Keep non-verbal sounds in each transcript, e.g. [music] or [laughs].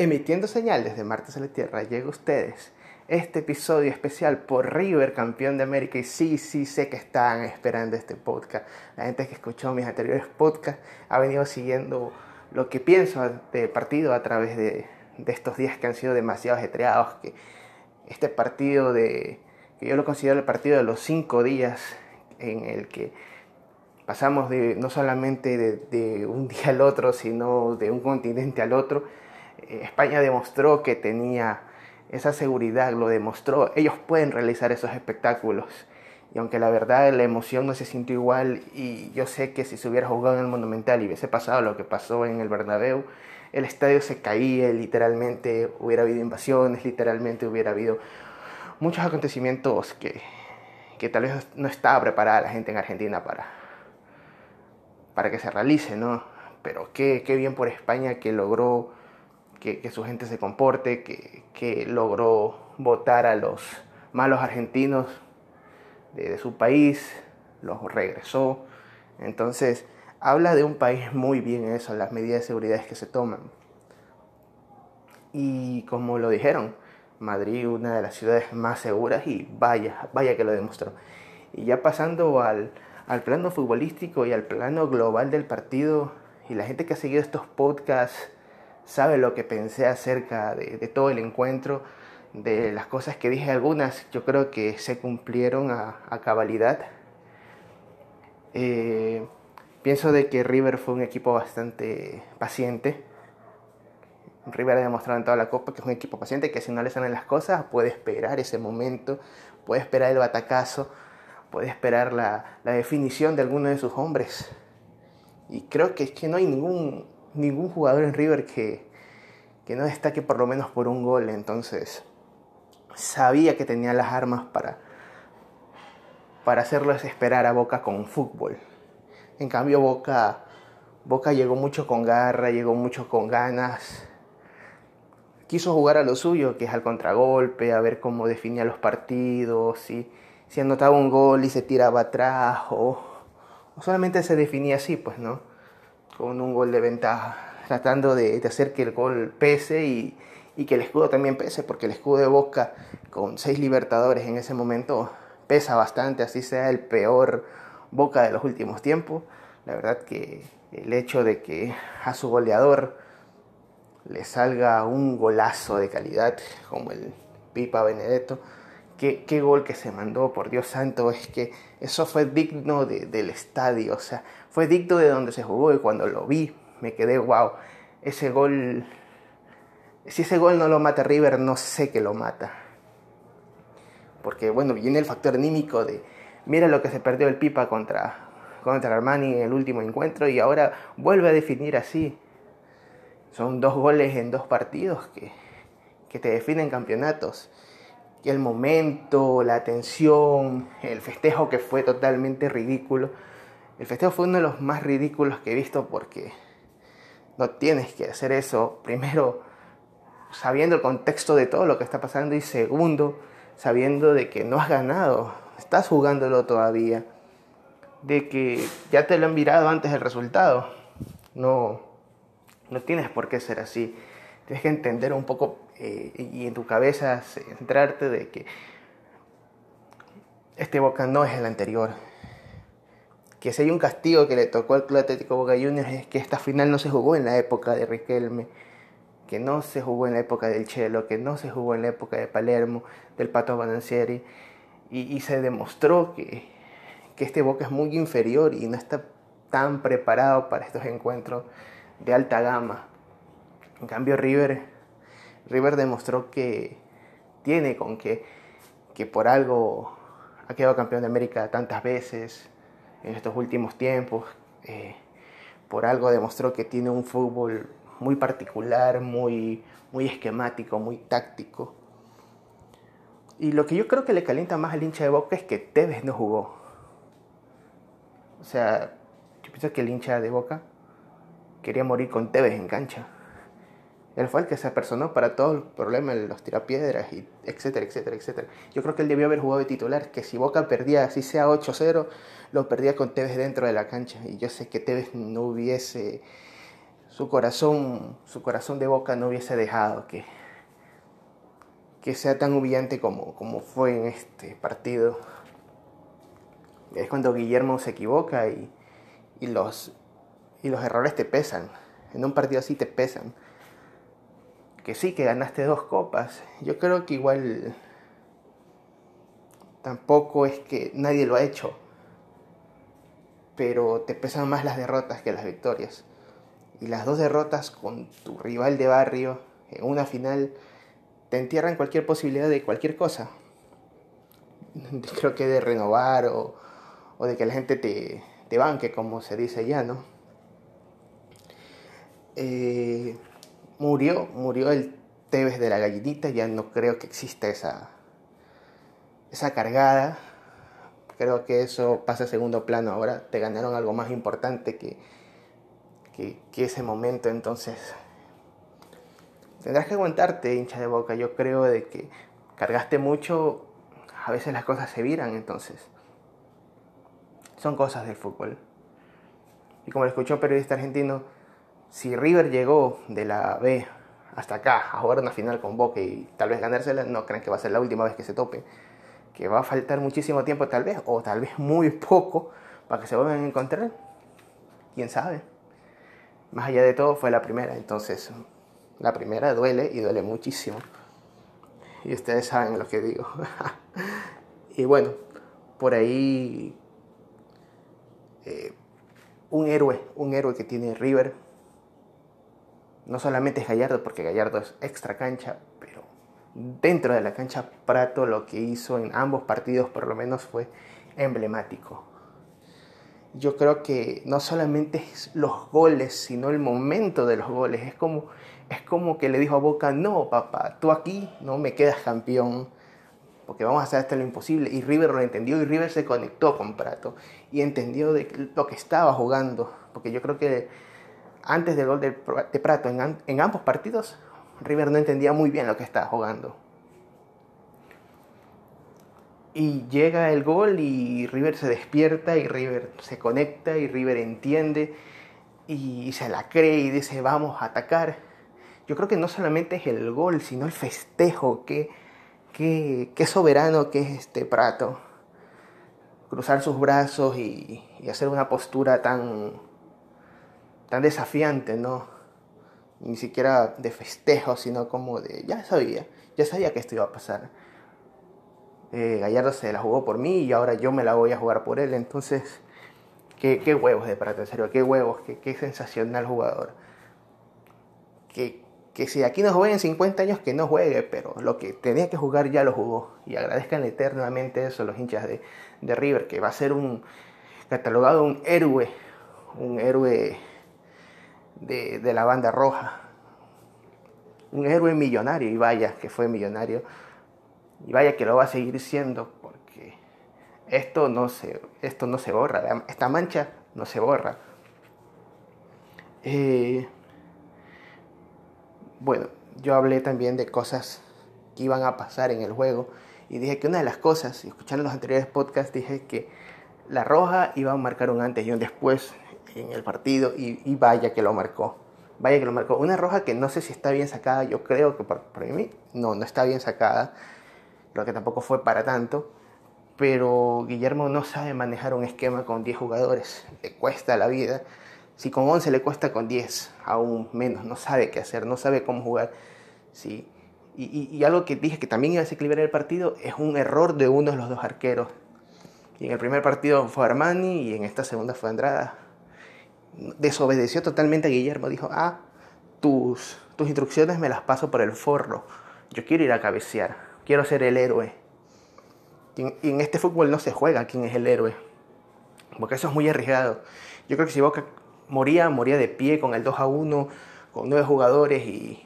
Emitiendo señal desde Martes a la Tierra, llega a ustedes este episodio especial por River, campeón de América. Y sí, sí, sé que estaban esperando este podcast. La gente que escuchó mis anteriores podcasts ha venido siguiendo lo que pienso del partido a través de, de estos días que han sido demasiado ajetreados. Que este partido de, que yo lo considero el partido de los cinco días en el que pasamos de no solamente de, de un día al otro, sino de un continente al otro España demostró que tenía esa seguridad, lo demostró. Ellos pueden realizar esos espectáculos. Y aunque la verdad la emoción no se sintió igual, y yo sé que si se hubiera jugado en el Monumental y hubiese pasado lo que pasó en el Bernabéu, el estadio se caía, literalmente hubiera habido invasiones, literalmente hubiera habido muchos acontecimientos que, que tal vez no estaba preparada la gente en Argentina para, para que se realice, ¿no? Pero qué, qué bien por España que logró que, su gente se comporte, que, logró votar a los malos argentinos de, su país, los regresó. Entonces, habla de un país muy bien eso, las medidas de seguridad que se toman. Y como lo dijeron, Madrid una de las ciudades más seguras y vaya, vaya que lo demostró. Y ya pasando al, al plano futbolístico y al plano global del partido y la gente que ha seguido estos podcasts sabe lo que pensé acerca de, todo el encuentro, de las cosas que dije algunas, yo creo que se cumplieron a, cabalidad. Eh, pienso de que River fue un equipo bastante paciente. River ha demostrado en toda la Copa que es un equipo paciente, que si no le salen las cosas puede esperar ese momento, puede esperar el batacazo, puede esperar la, la definición de alguno de sus hombres. Y creo que es que no hay ningún ningún jugador en River que, que no destaque por lo menos por un gol. Entonces, sabía que tenía las armas para, para esperar a Boca con fútbol. En cambio, Boca, Boca llegó mucho con garra, llegó mucho con ganas. Quiso jugar a lo suyo, que es al contragolpe, a ver cómo definía los partidos, si, si anotaba un gol y se tiraba atrás, o, o solamente se definía así, pues, ¿no? Con un gol de ventaja, tratando de, hacer que el gol pese y, que el escudo también pese, porque el escudo de Boca con seis libertadores en ese momento pesa bastante, así sea el peor Boca de los últimos tiempos. La verdad que el hecho de que a su goleador le salga un golazo de calidad como el Pipa Benedetto, qué, gol que se mandó, por Dios santo, es que eso fue digno del estadio, o sea, fue digno de donde se jugó y cuando lo vi me quedé, wow, ese gol, si ese gol no lo mata River, no sé qué lo mata. Porque bueno, viene el factor anímico de, mira lo que se perdió el Pipa contra, contra Armani en el último encuentro y ahora vuelve a definir así. Son dos goles en dos partidos que, que te definen campeonatos. El momento, la tensión, el festejo que fue totalmente ridículo el festejo fue uno de los más ridículos que he visto porque no tienes que hacer eso. Primero, sabiendo el contexto de todo lo que está pasando y segundo, sabiendo de que no has ganado, estás jugándolo todavía, de que ya te lo han mirado antes del resultado. No, no tienes por qué ser así. Tienes que entender un poco eh, y en tu cabeza centrarte de que este Boca no es el anterior que si hay un castigo que le tocó al Club Atlético Boca Juniors es que esta final no se jugó en la época de Riquelme, que no se jugó en la época del Chelo, que no se jugó en la época de Palermo, del Pato Balancieri, y, se demostró que, que este Boca es muy inferior y no está tan preparado para estos encuentros de alta gama. En cambio River, River demostró que tiene con que, que por algo ha quedado campeón de América tantas veces, en estos últimos tiempos. Eh, por algo demostró que tiene un fútbol muy particular, muy, muy esquemático, muy táctico. Y lo que yo creo que le calienta más al hincha de Boca es que Tevez no jugó. O sea, yo pienso que el hincha de Boca quería morir con Tevez en cancha. Él fue el que se apersonó para todo el problema de los tirapiedras, y etcétera, etcétera, etcétera. Yo creo que él debió haber jugado de titular, que si Boca perdía, así sea 8-0, lo perdía con Tevez dentro de la cancha. Y yo sé que Tevez no hubiese su corazón, su corazón de boca no hubiese dejado que, que sea tan humillante como, como fue en este partido. Es cuando Guillermo se equivoca y, y, los, y los errores te pesan. En un partido así te pesan. Que sí, que ganaste dos copas. Yo creo que igual tampoco es que nadie lo ha hecho. Pero te pesan más las derrotas que las victorias. Y las dos derrotas con tu rival de barrio en una final te entierran cualquier posibilidad de cualquier cosa. [laughs] Creo que de renovar o, o de que la gente te, te, banque, como se dice ya, ¿no? Eh, murió, murió el Tevez de la gallinita, ya no creo que exista esa, esa cargada. Creo que eso pasa a segundo plano ahora. Te ganaron algo más importante que, que, ese momento, entonces tendrás que aguantarte, hincha de boca. Yo creo de que cargaste mucho, a veces las cosas se viran, entonces son cosas del fútbol. Y como lo escuchó un periodista argentino, si River llegó de la B hasta acá a jugar una final con Boca y tal vez ganársela, no creen que va a ser la última vez que se tope. Que va a faltar muchísimo tiempo tal vez, o tal vez muy poco, para que se vuelvan a encontrar. ¿Quién sabe? más allá de todo fue la primera, entonces la primera duele y duele muchísimo. Y ustedes saben lo que digo. [laughs] y bueno, por ahí eh, un héroe, un héroe que tiene River, no solamente es Gallardo, porque Gallardo es extra cancha, pero dentro de la cancha Prato lo que hizo en ambos partidos por lo menos fue emblemático yo creo que no solamente los goles, sino el momento de los goles. Es como, es como que le dijo a Boca, no, papá, tú aquí no me quedas campeón, porque vamos a hacer hasta lo imposible. Y River lo entendió y River se conectó con Prato y entendió de lo que estaba jugando, porque yo creo que antes del gol de, Prato en, ambos partidos, River no entendía muy bien lo que estaba jugando. Y llega el gol y River se despierta y River se conecta y River entiende y se la cree y dice vamos a atacar. Yo creo que no solamente es el gol, sino el festejo, qué, qué, qué soberano que es este Prato. Cruzar sus brazos y, hacer una postura tan, tan desafiante, ¿no? Ni siquiera de festejo, sino como de, ya sabía, ya sabía que esto iba a pasar eh, Gallardo se la jugó por mí y ahora yo me la voy a jugar por él. Entonces, qué, qué huevos de Prato, en serio, qué huevos, qué, qué sensacional jugador. Que, que si aquí no juegue en 50 años, que no juegue, pero lo que tenía que jugar ya lo jugó. Y agradezcan eternamente eso los hinchas de, de River, que va a ser un catalogado un héroe, un héroe de, la banda roja. Un héroe millonario, y vaya que fue millonario y vaya que lo va a seguir siendo porque esto no se, esto no se borra, esta mancha no se borra. Eh, bueno, yo hablé también de cosas que iban a pasar en el juego y dije que una de las cosas, escuchando los anteriores podcasts, dije que la roja iba a marcar un antes y un después en el partido y, y vaya que lo marcó. Vaya que lo marcó. Una roja que no sé si está bien sacada, yo creo que por, mí no, no está bien sacada lo que tampoco fue para tanto, pero Guillermo no sabe manejar un esquema con 10 jugadores, le cuesta la vida. Si con 11 le cuesta con 10, aún menos, no sabe qué hacer, no sabe cómo jugar. ¿sí? Y, y, algo que dije que también iba a desequilibrar el partido es un error de uno de los dos arqueros. Y en el primer partido fue Armani y en esta segunda fue Andrada. Desobedeció totalmente a Guillermo, dijo, ah, tus, tus instrucciones me las paso por el forro, yo quiero ir a cabecear quiero ser el héroe. Y en este fútbol no se juega quién es el héroe, porque eso es muy arriesgado. Yo creo que si Boca moría, moría de pie con el 2 a 1, con nueve jugadores y,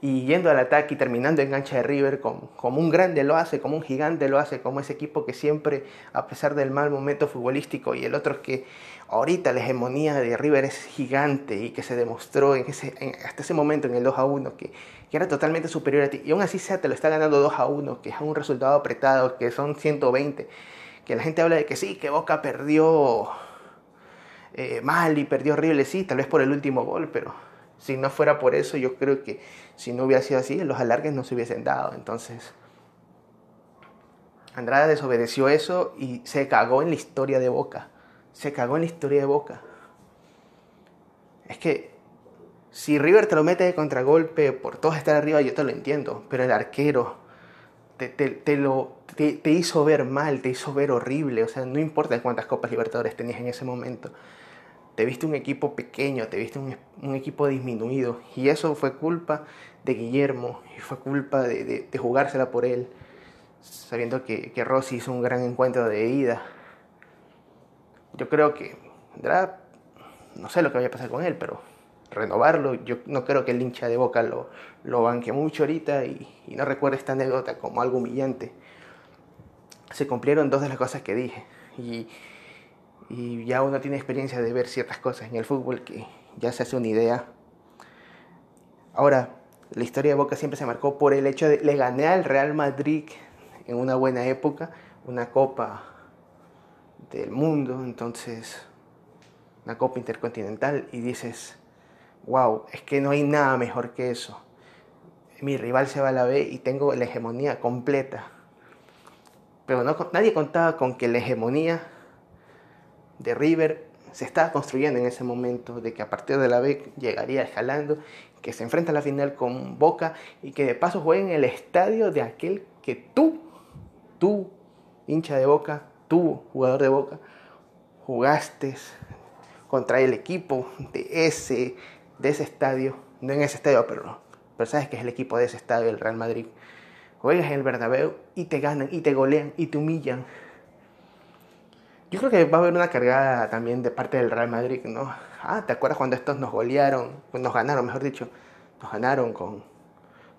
y yendo al ataque y terminando en cancha de River como, como un grande lo hace, como un gigante lo hace, como ese equipo que siempre, a pesar del mal momento futbolístico y el otro que ahorita la hegemonía de River es gigante y que se demostró en ese, hasta ese momento en el 2 a 1 que, que, era totalmente superior a ti y aún así sea te lo está ganando 2 a 1 que es un resultado apretado que son 120 que la gente habla de que sí que Boca perdió eh, mal y perdió horrible, sí, tal vez por el último gol, pero si no fuera por eso, yo creo que si no hubiera sido así, los alargues no se hubiesen dado. Entonces, Andrada desobedeció eso y se cagó en la historia de Boca. Se cagó en la historia de Boca. Es que si River te lo mete de contragolpe por todos estar arriba, yo te lo entiendo. Pero el arquero te, lo, te, hizo ver mal, te hizo ver horrible. O sea, no importa cuántas Copas Libertadores tenías en ese momento. Te viste un equipo pequeño, te viste un, equipo disminuido. Y eso fue culpa de Guillermo. Y fue culpa de, de jugársela por él sabiendo que, que Rossi hizo un gran encuentro de ida. Yo creo que no sé lo que vaya a pasar con él, pero renovarlo, yo no creo que el hincha de Boca lo, lo banque mucho ahorita y, no recuerde esta anécdota como algo humillante. Se cumplieron dos de las cosas que dije y, y ya uno tiene experiencia de ver ciertas cosas en el fútbol que ya se hace una idea. Ahora, la historia de Boca siempre se marcó por el hecho de le gané al Real Madrid en una buena época, una copa del mundo, entonces una copa intercontinental y dices, wow, es que no hay nada mejor que eso. Mi rival se va a la B y tengo la hegemonía completa. Pero nadie contaba con que la hegemonía de River se estaba construyendo en ese momento, de que a partir de la B llegaría escalando, que se enfrenta a la final con Boca y que de paso juegue en el estadio de aquel que tú tú, hincha de boca, tú, jugador de boca, jugaste contra el equipo de ese, de ese estadio, no en ese estadio, pero, pero sabes que es el equipo de ese estadio, el Real Madrid. Juegas en el Bernabéu y te ganan, y te golean, y te humillan. Yo creo que va a haber una cargada también de parte del Real Madrid, ¿no? Ah, ¿te acuerdas cuando estos nos golearon, nos ganaron, mejor dicho, nos ganaron con,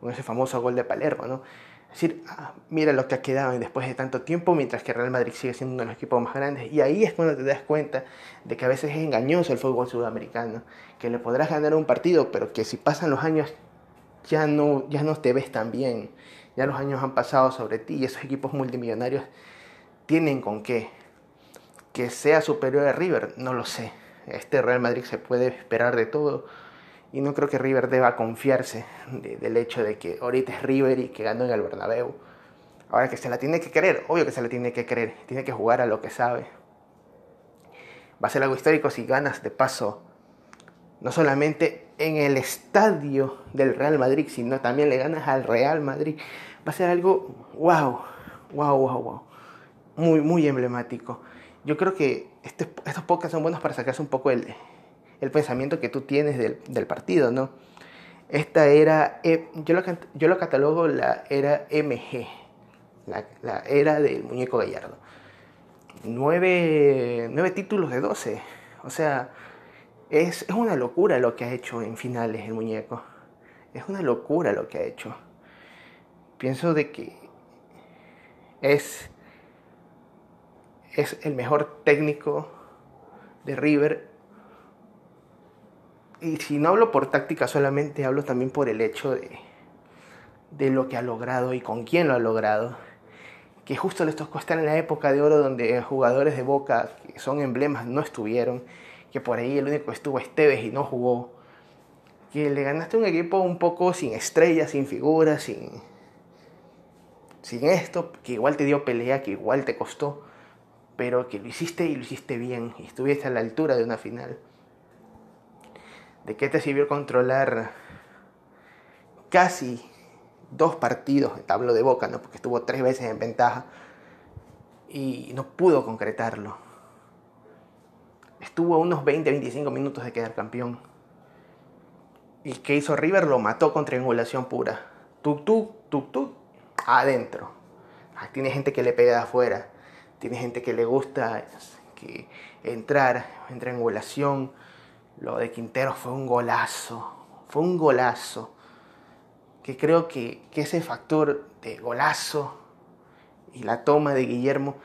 con ese famoso gol de Palermo, ¿no? Decir, ah, mira lo que ha quedado después de tanto tiempo, mientras que Real Madrid sigue siendo uno de los equipos más grandes. Y ahí es cuando te das cuenta de que a veces es engañoso el fútbol sudamericano, que le podrás ganar un partido, pero que si pasan los años ya no, ya no te ves tan bien, ya los años han pasado sobre ti y esos equipos multimillonarios tienen con qué. Que sea superior a River, no lo sé. Este Real Madrid se puede esperar de todo y no creo que River deba confiarse del hecho de que ahorita es River y que ganó en el Bernabéu. Ahora que se la tiene que creer, obvio que se la tiene que creer, tiene que jugar a lo que sabe. Va a ser algo histórico si ganas de paso, no solamente en el estadio del Real Madrid, sino también le ganas al Real Madrid. Va a ser algo wow, wow, wow, wow. Muy, muy emblemático. Yo creo que este, estos podcasts son buenos para sacarse un poco el, el pensamiento que tú tienes del, del partido, ¿no? Esta era, eh, yo lo, yo lo catalogo la era MG, la, la era del muñeco gallardo. Nueve, nueve títulos de 12, o sea, es, es una locura lo que ha hecho en finales el muñeco. Es una locura lo que ha hecho. Pienso de que es, es el mejor técnico de River y si no hablo por táctica solamente, hablo también por el hecho de, de lo que ha logrado y con quién lo ha logrado. Que justo les tocó estar en la época de oro donde jugadores de Boca que son emblemas no estuvieron. Que por ahí el único que estuvo Esteves y no jugó. Que le ganaste un equipo un poco sin estrellas, sin figuras, sin, sin esto. Que igual te dio pelea, que igual te costó. Pero que lo hiciste y lo hiciste bien. Y estuviste a la altura de una final. ¿De qué te sirvió controlar casi dos partidos de tablo de boca, ¿no? porque estuvo tres veces en ventaja y no pudo concretarlo? Estuvo a unos 20-25 minutos de quedar campeón. ¿Y qué hizo River? Lo mató con triangulación pura. Tuk, tuk, tuk, tuk, adentro. Ah, tiene gente que le pega de afuera. Tiene gente que le gusta que entrar en triangulación lo de Quintero fue un golazo, fue un golazo. Que creo que, ese factor de golazo y la toma de Guillermo,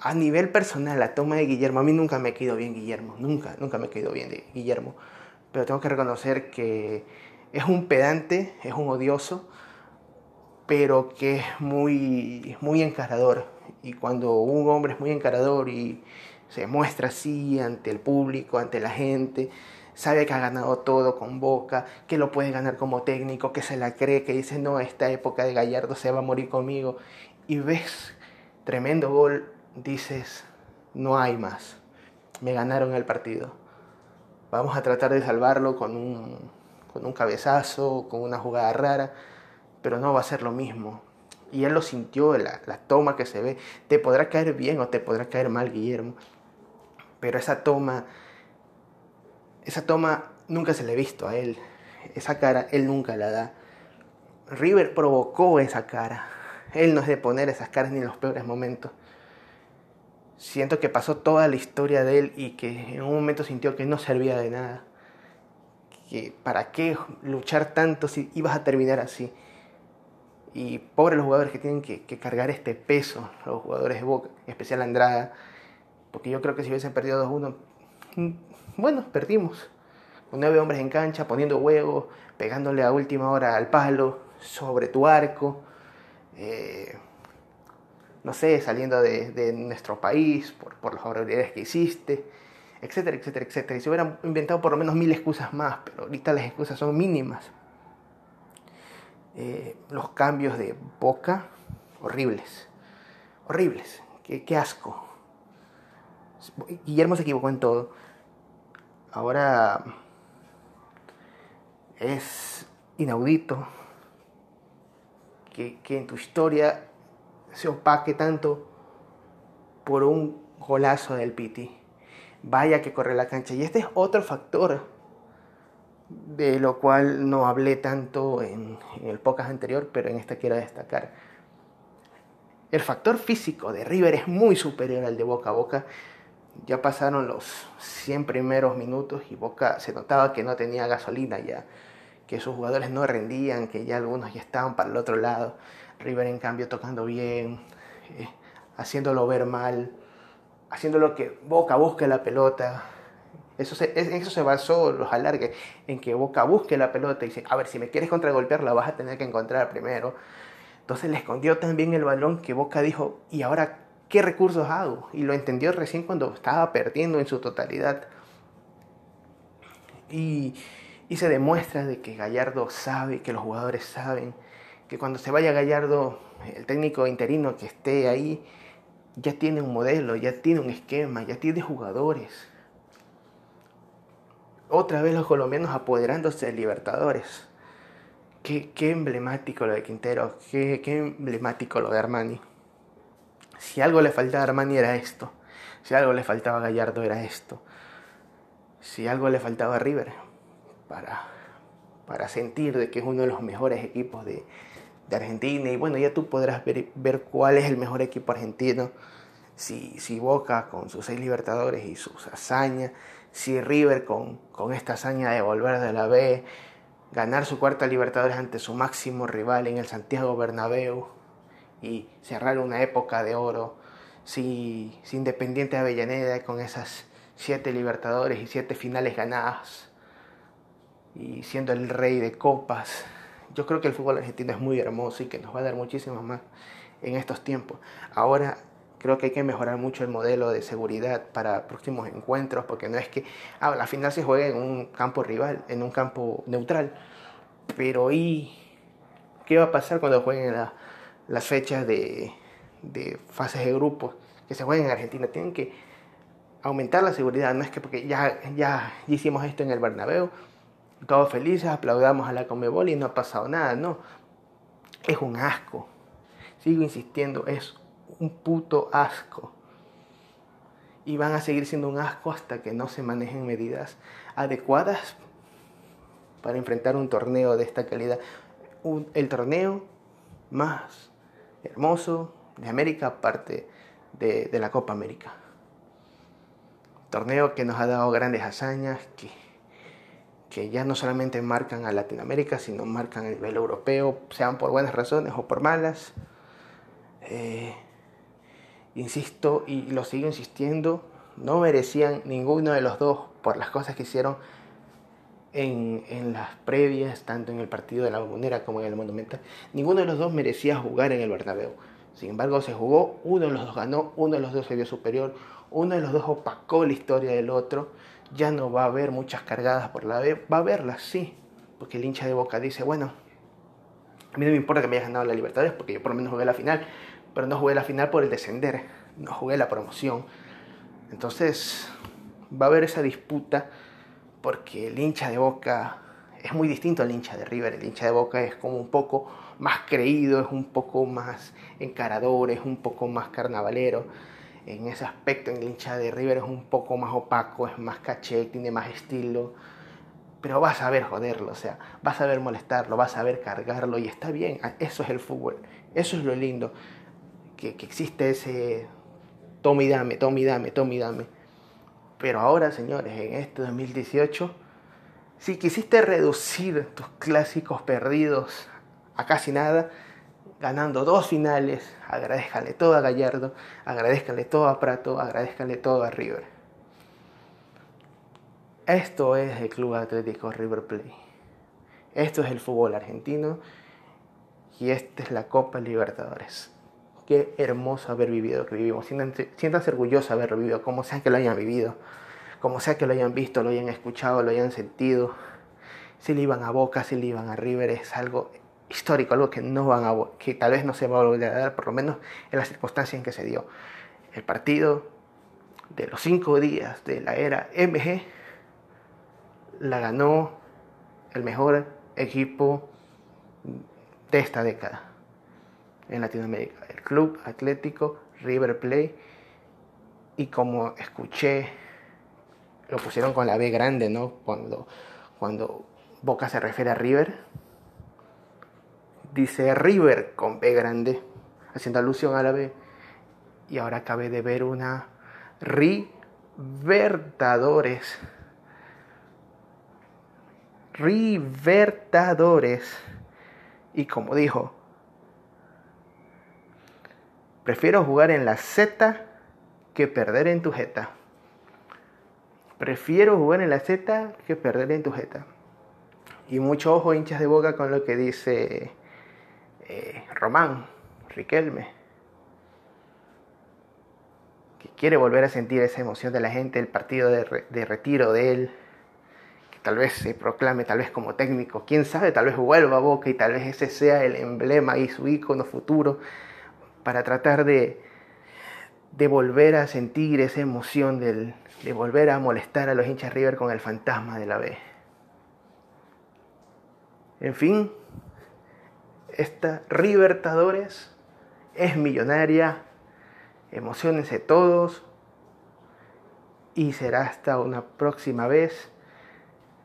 a nivel personal, la toma de Guillermo, a mí nunca me quedado bien Guillermo, nunca, nunca me quedado bien de Guillermo. Pero tengo que reconocer que es un pedante, es un odioso, pero que es muy, muy encarador. Y cuando un hombre es muy encarador y se muestra así ante el público, ante la gente, sabe que ha ganado todo con Boca, que lo puede ganar como técnico, que se la cree, que dice, no, esta época de Gallardo se va a morir conmigo, y ves tremendo gol, dices, no hay más, me ganaron el partido. Vamos a tratar de salvarlo con un, con un cabezazo, con una jugada rara, pero no va a ser lo mismo. Y él lo sintió, la, la toma que se ve. Te podrá caer bien o te podrá caer mal, Guillermo. Pero esa toma, esa toma nunca se le ha visto a él. Esa cara él nunca la da. River provocó esa cara. Él no es de poner esas caras ni en los peores momentos. Siento que pasó toda la historia de él y que en un momento sintió que no servía de nada. Que para qué luchar tanto si ibas a terminar así. Y pobres los jugadores que tienen que, cargar este peso, los jugadores de Boca, especial Andrada, porque yo creo que si hubiesen perdido 2-1, mm, bueno, perdimos. Con nueve hombres en cancha, poniendo huevos, pegándole a última hora al palo, sobre tu arco, eh, no sé, saliendo de, nuestro país por, por las barbaridades que hiciste, etcétera, etcétera, etcétera. Y se hubieran inventado por lo menos mil excusas más, pero ahorita las excusas son mínimas. Eh, los cambios de boca, horribles. Horribles. Qué, qué asco. Guillermo se equivocó en todo. Ahora es inaudito que, que, en tu historia se opaque tanto por un golazo del Piti. Vaya que corre la cancha. Y este es otro factor de lo cual no hablé tanto en, el podcast anterior, pero en esta quiero destacar. El factor físico de River es muy superior al de Boca a Boca. Ya pasaron los 100 primeros minutos y Boca se notaba que no tenía gasolina ya, que sus jugadores no rendían, que ya algunos ya estaban para el otro lado. River en cambio tocando bien, eh, haciéndolo ver mal, haciendo que Boca busque la pelota, eso se, eso se basó los alargues, en que Boca busque la pelota y dice, a ver, si me quieres contragolpear la vas a tener que encontrar primero. Entonces le escondió también el balón que Boca dijo, ¿y ahora qué recursos hago? Y lo entendió recién cuando estaba perdiendo en su totalidad. Y, y se demuestra de que Gallardo sabe, que los jugadores saben, que cuando se vaya Gallardo, el técnico interino que esté ahí, ya tiene un modelo, ya tiene un esquema, ya tiene jugadores otra vez los colombianos apoderándose de Libertadores. Qué, qué emblemático lo de Quintero, qué, qué, emblemático lo de Armani. Si algo le faltaba a Armani era esto, si algo le faltaba a Gallardo era esto, si algo le faltaba a River para, para sentir de que es uno de los mejores equipos de, de Argentina. Y bueno, ya tú podrás ver, ver, cuál es el mejor equipo argentino. Si, si Boca con sus seis Libertadores y sus hazañas. Si River con, con esta hazaña de volver de la B, ganar su cuarta Libertadores ante su máximo rival en el Santiago Bernabéu y cerrar una época de oro, si, si Independiente Avellaneda con esas siete Libertadores y siete finales ganadas y siendo el rey de copas, yo creo que el fútbol argentino es muy hermoso y que nos va a dar muchísimo más en estos tiempos. Ahora Creo que hay que mejorar mucho el modelo de seguridad para próximos encuentros, porque no es que ah, la final se juegue en un campo rival, en un campo neutral, pero ¿y qué va a pasar cuando jueguen las fechas de, de fases de grupos que se jueguen en Argentina? Tienen que aumentar la seguridad, no es que porque ya, ya hicimos esto en el Bernabéu, todos felices, aplaudamos a la Comebol y no ha pasado nada, no. Es un asco. Sigo insistiendo, es un puto asco. Y van a seguir siendo un asco hasta que no se manejen medidas adecuadas para enfrentar un torneo de esta calidad. el torneo más hermoso de América, aparte de, de la Copa América. Torneo que nos ha dado grandes hazañas, que, que ya no solamente marcan a Latinoamérica, sino marcan a nivel europeo, sean por buenas razones o por malas. Eh, insisto y lo sigo insistiendo, no merecían ninguno de los dos por las cosas que hicieron en, en, las previas, tanto en el partido de la Bombonera como en el Monumental. Ninguno de los dos merecía jugar en el Bernabéu. Sin embargo, se jugó, uno de los dos ganó, uno de los dos se vio superior, uno de los dos opacó la historia del otro, ya no va a haber muchas cargadas por la B, va a haberlas, sí, porque el hincha de Boca dice, bueno, a mí no me importa que me hayas ganado la Libertadores porque yo por lo menos jugué la final, pero no jugué la final por el descender, no jugué la promoción. Entonces va a haber esa disputa porque el hincha de Boca es muy distinto al hincha de River. El hincha de Boca es como un poco más creído, es un poco más encarador, es un poco más carnavalero. En ese aspecto, el hincha de River es un poco más opaco, es más caché, tiene más estilo. Pero vas a saber joderlo, o sea, vas a saber molestarlo, vas a saber cargarlo y está bien. Eso es el fútbol, eso es lo lindo. Que, que existe ese tome y dame, tome y dame, tome y dame. Pero ahora, señores, en este 2018 si quisiste reducir tus clásicos perdidos a casi nada, ganando dos finales, agradezcanle todo a Gallardo, agradezcanle todo a Prato, agradezcanle todo a River. Esto es el Club Atlético River Plate. Esto es el fútbol argentino y esta es la Copa Libertadores. Qué hermoso haber vivido que vivimos. Siéntanse, orgullosos de haber vivido, como sea que lo hayan vivido como sea que lo hayan visto, lo hayan escuchado, lo hayan sentido, si le iban a Boca, si le iban a River, es algo histórico, algo que no van a que tal vez no se va a volver a dar, por lo menos en las circunstancias en que se dio. El partido de los cinco días de la era MG la ganó el mejor equipo de esta década en Latinoamérica, el Club Atlético River Plate. Y como escuché lo pusieron con la B grande, ¿no? Cuando, cuando Boca se refiere a River, dice River con B grande, haciendo alusión a la B. Y ahora acabé de ver una Rivertadores. Rivertadores. Y como dijo, prefiero jugar en la Z que perder en tu jeta. Prefiero jugar en la Z que perder en tu Z. Y mucho ojo, hinchas de boca, con lo que dice eh, Román, Riquelme. Que quiere volver a sentir esa emoción de la gente, el partido de, retiro de él. Que tal vez se proclame, tal vez como técnico. Quién sabe, tal vez vuelva a boca y tal vez ese sea el emblema y su icono futuro para tratar de, de volver a sentir esa emoción del, de volver a molestar a los hinchas River con el fantasma de la B. En fin, esta Libertadores es millonaria, emocionense todos y será hasta una próxima vez.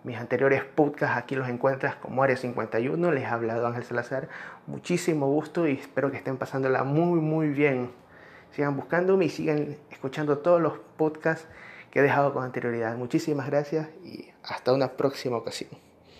Mis anteriores podcasts aquí los encuentras como Área 51, les ha hablado Ángel Salazar. Muchísimo gusto y espero que estén pasándola muy muy bien. Sigan buscándome y sigan escuchando todos los podcasts que he dejado con anterioridad. Muchísimas gracias y hasta una próxima ocasión.